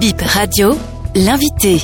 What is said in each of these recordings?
Bip Radio, l'invité.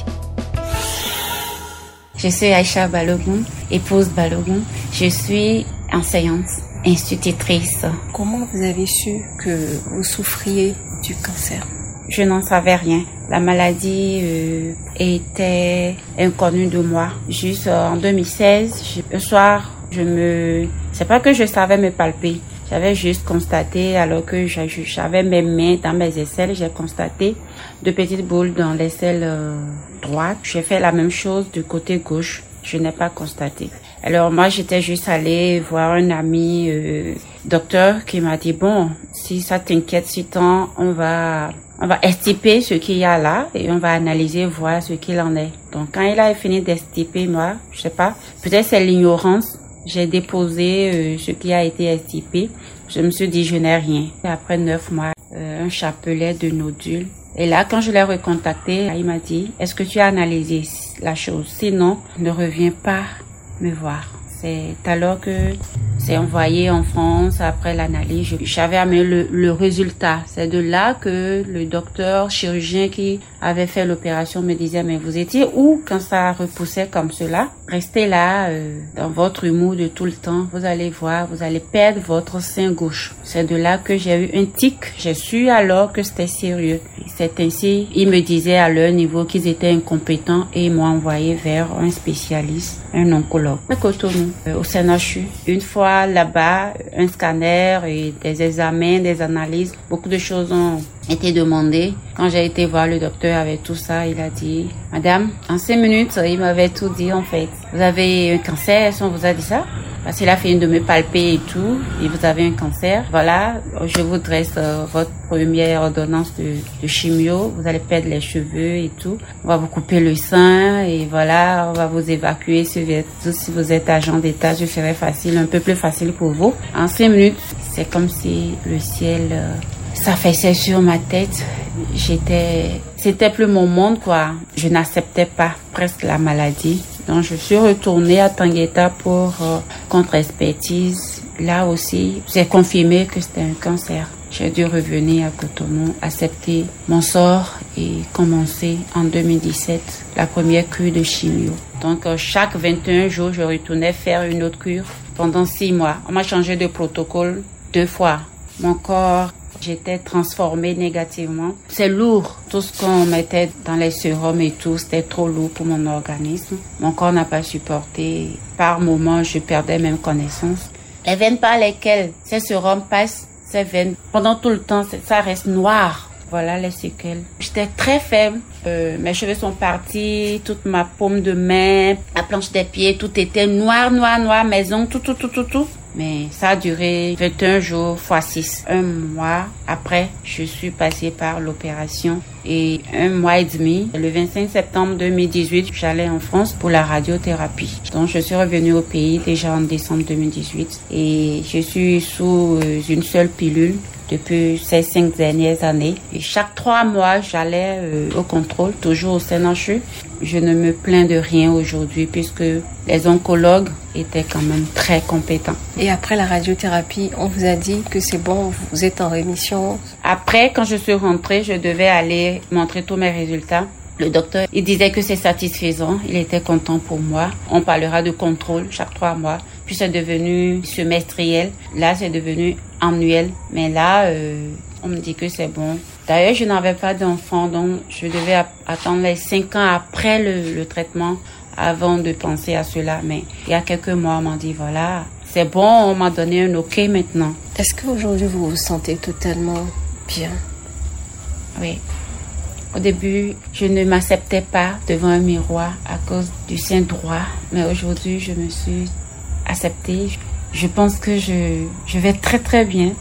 Je suis Aïcha Balogun, épouse Balogun. Je suis enseignante, institutrice. Comment vous avez su que vous souffriez du cancer? Je n'en savais rien. La maladie euh, était inconnue de moi. Juste euh, en 2016, un soir, je me... C'est pas que je savais me palper. J'avais juste constaté, alors que j'avais mes mains dans mes aisselles, j'ai constaté deux petites boules dans l'aisselle euh, droite. J'ai fait la même chose du côté gauche. Je n'ai pas constaté. Alors moi, j'étais juste allée voir un ami euh, docteur qui m'a dit, bon, si ça t'inquiète si tant, on va on va estiper ce qu'il y a là et on va analyser, voir ce qu'il en est. Donc quand il a fini d'estiper, moi, je sais pas, peut-être c'est l'ignorance j'ai déposé euh, ce qui a été estipé. Je me suis dit, je n'ai rien. après neuf mois, euh, un chapelet de nodules. Et là, quand je l'ai recontacté, il m'a dit, est-ce que tu as analysé la chose? Sinon, ne reviens pas me voir. C'est alors que c'est envoyé en France après l'analyse. J'avais amené le, le résultat. C'est de là que le docteur chirurgien qui avait fait l'opération me disait, mais vous étiez où quand ça repoussait comme cela? Restez là euh, dans votre humour de tout le temps. Vous allez voir, vous allez perdre votre sein gauche. C'est de là que j'ai eu un tic. J'ai su alors que c'était sérieux. C'est ainsi, ils me disaient à leur niveau qu'ils étaient incompétents et ils m'ont envoyé vers un spécialiste, un oncologue. À Cotonou, euh, au CNHU. Une fois là-bas, un scanner et des examens, des analyses, beaucoup de choses ont été demandées. Quand j'ai été voir le docteur avec tout ça, il a dit, Madame, en cinq minutes, il m'avait tout dit en fait. Vous avez un cancer, qu'on vous a dit ça Parce qu'il a de me palper et tout, et vous avez un cancer. Voilà, je vous dresse euh, votre première ordonnance de, chimio. Vous allez perdre les cheveux et tout. On va vous couper le sein et voilà, on va vous évacuer si vous êtes, si vous êtes agent d'état. Je ferai facile, un peu plus facile pour vous. En cinq minutes, c'est comme si le ciel euh, s'affaissait sur ma tête. J'étais, c'était plus mon monde quoi. Je n'acceptais pas presque la maladie. Donc je suis retournée à Tangueta pour euh, contre-expertise. Là aussi, j'ai confirmé que c'était un cancer. J'ai dû revenir à Cotonou, accepter mon sort et commencer en 2017 la première cure de chimio. Donc euh, chaque 21 jours, je retournais faire une autre cure pendant six mois. On m'a changé de protocole deux fois. Mon corps J'étais transformée négativement. C'est lourd. Tout ce qu'on mettait dans les sérums et tout, c'était trop lourd pour mon organisme. Mon corps n'a pas supporté. Par moments, je perdais même connaissance. Les veines par lesquelles ces sérums passent, ces veines, pendant tout le temps, ça reste noir. Voilà les séquelles. J'étais très faible. Euh, mes cheveux sont partis, toute ma paume de main, la planche des pieds, tout était noir, noir, noir, maison, tout, tout, tout, tout, tout. Mais ça a duré 21 jours fois 6. Un mois après, je suis passée par l'opération et un mois et demi, le 25 septembre 2018, j'allais en France pour la radiothérapie. Donc je suis revenue au pays déjà en décembre 2018 et je suis sous euh, une seule pilule depuis ces cinq dernières années. Et chaque trois mois, j'allais euh, au contrôle, toujours au CNHU. Je ne me plains de rien aujourd'hui puisque les oncologues étaient quand même très compétents. Et après la radiothérapie, on vous a dit que c'est bon, vous êtes en rémission Après, quand je suis rentrée, je devais aller montrer tous mes résultats. Le docteur, il disait que c'est satisfaisant, il était content pour moi. On parlera de contrôle chaque trois mois. Puis c'est devenu semestriel. Là, c'est devenu annuel. Mais là, euh, on me dit que c'est bon. D'ailleurs, je n'avais pas d'enfant, donc je devais attendre les cinq ans après le, le, traitement avant de penser à cela. Mais il y a quelques mois, on m'a dit, voilà, c'est bon, on m'a donné un OK maintenant. Est-ce qu'aujourd'hui, vous vous sentez totalement bien? Oui. Au début, je ne m'acceptais pas devant un miroir à cause du sein droit, mais aujourd'hui, je me suis acceptée. Je pense que je, je vais très très bien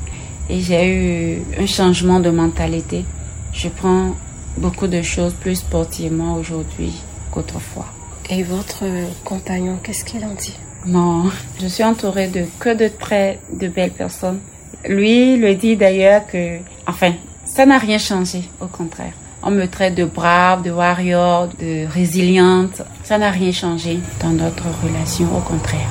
et j'ai eu un changement de mentalité. Je prends beaucoup de choses plus sportivement aujourd'hui qu'autrefois. Et votre compagnon, qu'est-ce qu'il en dit? Non, je suis entourée de que de très de belles personnes. Lui le dit d'ailleurs que, enfin, ça n'a rien changé, au contraire. On me traite de brave, de warrior, de résiliente. Ça n'a rien changé dans notre relation, au contraire.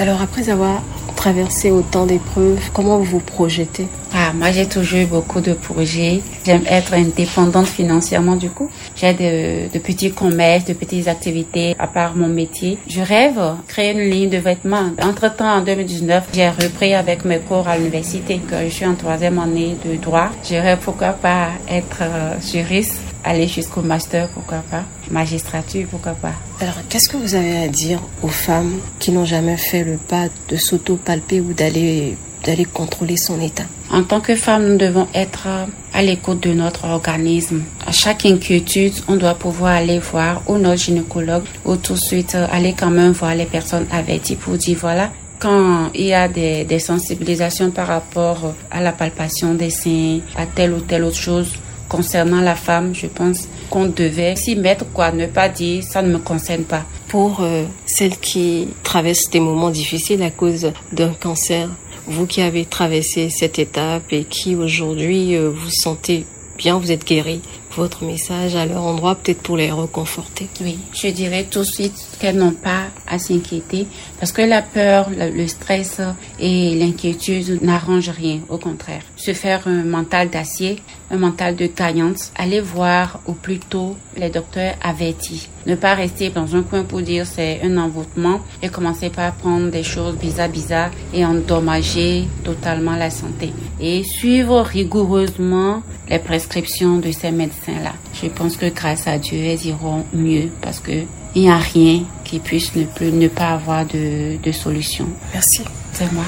Alors après avoir traversé autant d'épreuves, comment vous vous projetez? Ah, moi, j'ai toujours eu beaucoup de projets. J'aime être indépendante financièrement, du coup. J'ai de, de, petits commerces, de petites activités à part mon métier. Je rêve créer une ligne de vêtements. Entre-temps, en 2019, j'ai repris avec mes cours à l'université, que je suis en troisième année de droit. Je rêve, pourquoi pas, être euh, juriste aller jusqu'au master, pourquoi pas. Magistrature, pourquoi pas. Alors, qu'est-ce que vous avez à dire aux femmes qui n'ont jamais fait le pas de s'auto-palper ou d'aller d'aller contrôler son état? En tant que femme, nous devons être à l'écoute de notre organisme. À chaque inquiétude, on doit pouvoir aller voir ou notre gynécologue ou tout de suite aller quand même voir les personnes averties pour dire voilà, quand il y a des, des sensibilisations par rapport à la palpation des seins, à telle ou telle autre chose, concernant la femme, je pense qu'on devait s'y mettre, quoi, ne pas dire ça ne me concerne pas. Pour euh, celles qui traversent des moments difficiles à cause d'un cancer, vous qui avez traversé cette étape et qui aujourd'hui euh, vous sentez bien, vous êtes guéri, votre message à leur endroit, peut-être pour les reconforter Oui, je dirais tout de suite qu'elles n'ont pas à s'inquiéter parce que la peur, le stress et l'inquiétude n'arrangent rien, au contraire. Se faire un mental d'acier, un mental de gagnante, aller voir au plus tôt les docteurs avertis. Ne pas rester dans un coin pour dire c'est un envoûtement et commencer par prendre des choses bizarres bizarres et endommager totalement la santé. Et suivre rigoureusement les prescriptions de ces médecins là Je pense que grâce à Dieu, elles iront mieux parce que il n'y a rien qui puisse ne, plus, ne pas avoir de, de solution. Merci. C'est moi.